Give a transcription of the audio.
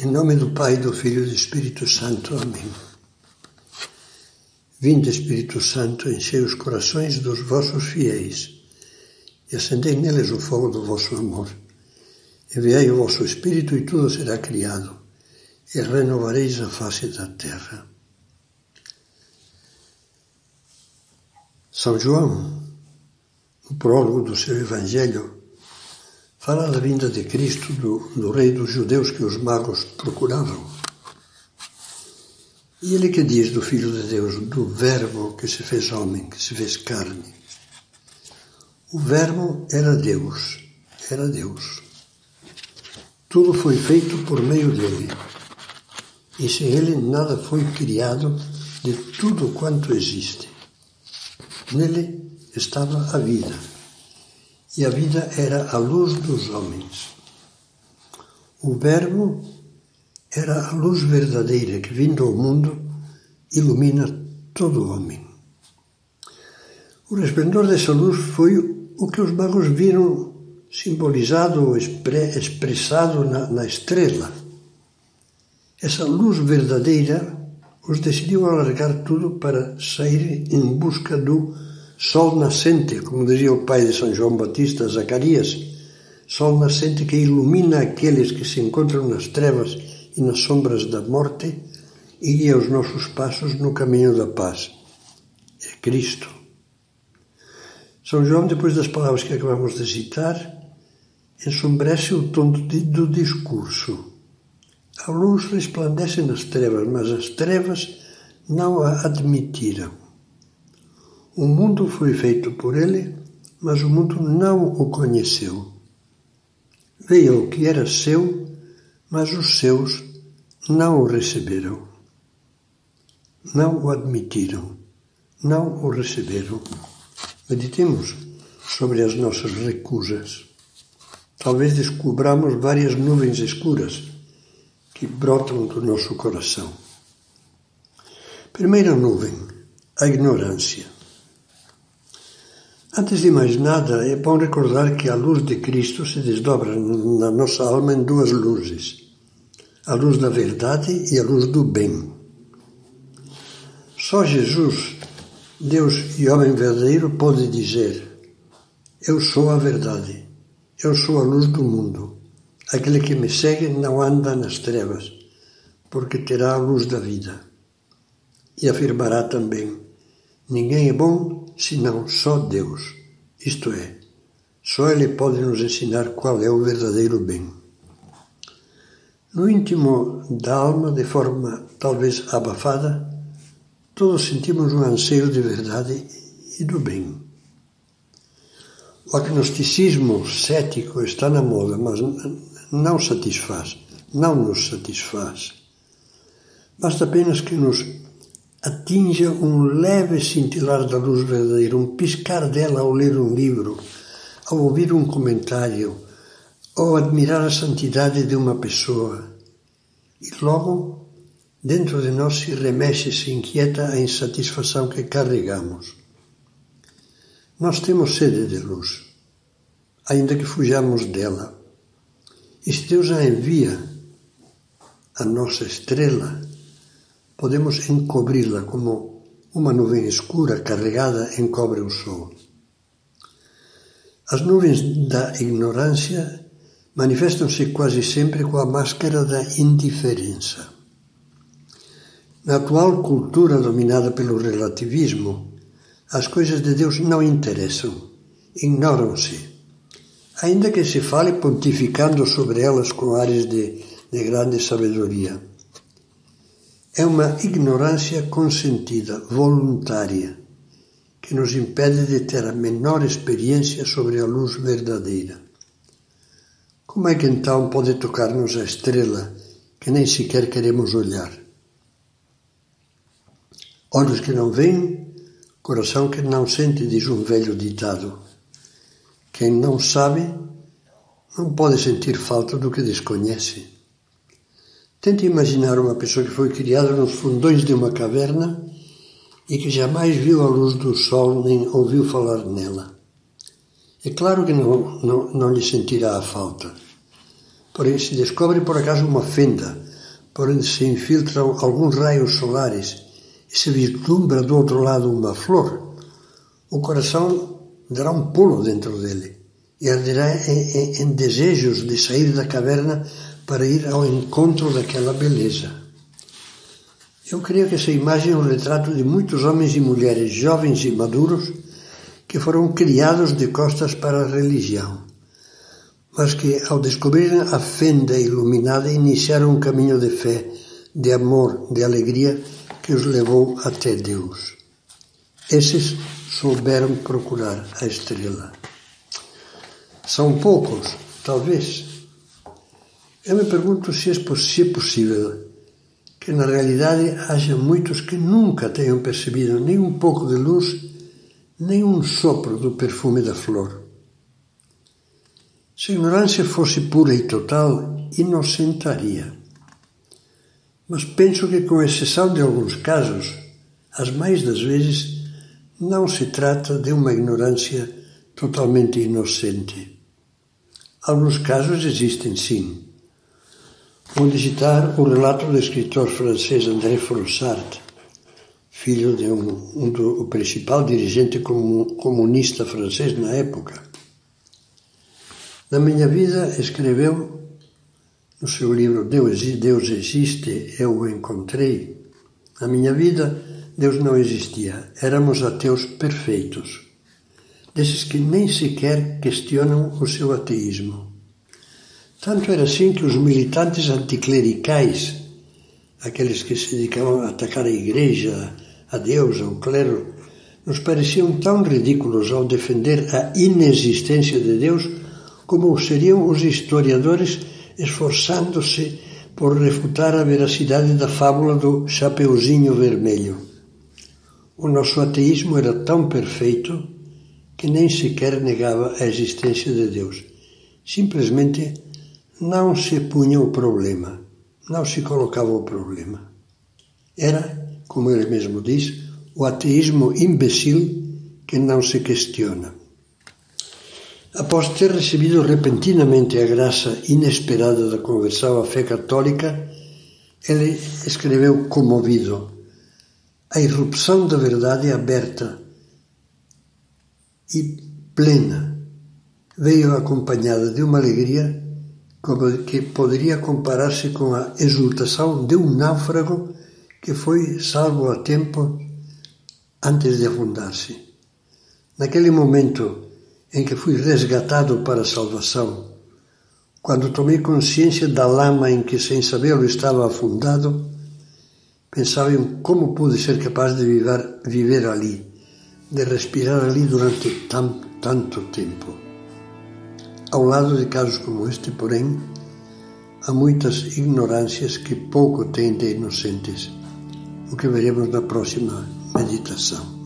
Em nome do Pai, do Filho e do Espírito Santo. Amém. Vinde, Espírito Santo, enchei os corações dos vossos fiéis e acendei neles o fogo do vosso amor. Enviai o vosso Espírito e tudo será criado, e renovareis a face da terra. São João, no prólogo do seu Evangelho, fala da vinda de Cristo, do, do rei dos judeus que os magos procuravam. E ele que diz do Filho de Deus, do Verbo que se fez homem, que se fez carne. O Verbo era Deus, era Deus. Tudo foi feito por meio dele. E sem ele nada foi criado de tudo quanto existe. Nele estava a vida e a vida era a luz dos homens. O Verbo era a luz verdadeira que, vindo ao mundo, ilumina todo homem. O resplendor dessa luz foi o que os magos viram simbolizado ou expressado na, na estrela. Essa luz verdadeira os decidiu alargar tudo para sair em busca do sol nascente, como dizia o pai de São João Batista, Zacarias, sol nascente que ilumina aqueles que se encontram nas trevas e nas sombras da morte e guia os nossos passos no caminho da paz. É Cristo. São João, depois das palavras que acabamos de citar, ensombrece o tom do discurso. A luz resplandece nas trevas, mas as trevas não a admitiram. O mundo foi feito por ele, mas o mundo não o conheceu. Veio o que era seu, mas os seus não o receberam. Não o admitiram, não o receberam. Meditemos sobre as nossas recusas. Talvez descobramos várias nuvens escuras que brotam do nosso coração. Primeira nuvem, a ignorância. Antes de mais nada, é bom recordar que a luz de Cristo se desdobra na nossa alma em duas luzes: a luz da verdade e a luz do bem. Só Jesus, Deus e homem verdadeiro, pode dizer: Eu sou a verdade, eu sou a luz do mundo. Aquele que me segue não anda nas trevas, porque terá a luz da vida. E afirmará também: Ninguém é bom senão só Deus. Isto é, só Ele pode nos ensinar qual é o verdadeiro bem. No íntimo da alma, de forma talvez abafada, todos sentimos um anseio de verdade e do bem. O agnosticismo cético está na moda, mas não satisfaz, não nos satisfaz. Basta apenas que nos atinja um leve cintilar da luz verdadeira, um piscar dela ao ler um livro, ao ouvir um comentário, ou admirar a santidade de uma pessoa. E logo, dentro de nós se remexe, se inquieta a insatisfação que carregamos. Nós temos sede de luz, ainda que fujamos dela. E se Deus a envia, a nossa estrela, podemos encobri-la como uma nuvem escura carregada encobre o sol. As nuvens da ignorância manifestam-se quase sempre com a máscara da indiferença. Na atual cultura dominada pelo relativismo, as coisas de Deus não interessam, ignoram-se, ainda que se fale pontificando sobre elas com ares de, de grande sabedoria. É uma ignorância consentida, voluntária, que nos impede de ter a menor experiência sobre a luz verdadeira. Como é que então pode tocar-nos a estrela que nem sequer queremos olhar? Olhos que não veem, coração que não sente, diz um velho ditado. Quem não sabe não pode sentir falta do que desconhece. Tente imaginar uma pessoa que foi criada nos fundões de uma caverna e que jamais viu a luz do sol nem ouviu falar nela. É claro que não, não, não lhe sentirá a falta. Porém, se descobre por acaso uma fenda por onde se infiltram alguns raios solares e se vislumbra do outro lado uma flor, o coração dará um pulo dentro dele e arderá em, em, em desejos de sair da caverna para ir ao encontro daquela beleza. Eu creio que essa imagem é um retrato de muitos homens e mulheres jovens e maduros que foram criados de costas para a religião, mas que, ao descobrirem a fenda iluminada, iniciaram um caminho de fé, de amor, de alegria que os levou até Deus. Esses souberam procurar a estrela. São poucos, talvez. Eu me pergunto se é possível que na realidade haja muitos que nunca tenham percebido nem um pouco de luz, nem um sopro do perfume da flor. Se a ignorância fosse pura e total, inocentaria. Mas penso que, com exceção de alguns casos, as mais das vezes não se trata de uma ignorância totalmente inocente. Alguns casos existem, sim. Vou digitar o relato do escritor francês André Frossard, filho de um, um do, principal dirigente comunista francês na época. Na minha vida, escreveu no seu livro Deus, Deus existe, eu o encontrei. Na minha vida, Deus não existia. Éramos ateus perfeitos. Desses que nem sequer questionam o seu ateísmo. Tanto era assim que os militantes anticlericais, aqueles que se dedicavam a atacar a igreja, a Deus, ao clero, nos pareciam tão ridículos ao defender a inexistência de Deus como seriam os historiadores esforçando-se por refutar a veracidade da fábula do Chapeuzinho Vermelho. O nosso ateísmo era tão perfeito que nem sequer negava a existência de Deus. Simplesmente não se punha o problema, não se colocava o problema. Era, como ele mesmo diz, o ateísmo imbecil que não se questiona. Após ter recebido repentinamente a graça inesperada da conversão à fé católica, ele escreveu comovido: A irrupção da verdade aberta e plena veio acompanhada de uma alegria que poderia comparar-se com a exultação de um náufrago que foi salvo a tempo antes de afundar-se. Naquele momento, em que fui resgatado para a salvação, quando tomei consciência da lama em que, sem sabê-lo, estava afundado, pensava em como pude ser capaz de viver, viver ali, de respirar ali durante tanto, tanto tempo. Ao lado de casos como este, porém, há muitas ignorâncias que pouco têm de inocentes, o que veremos na próxima meditação.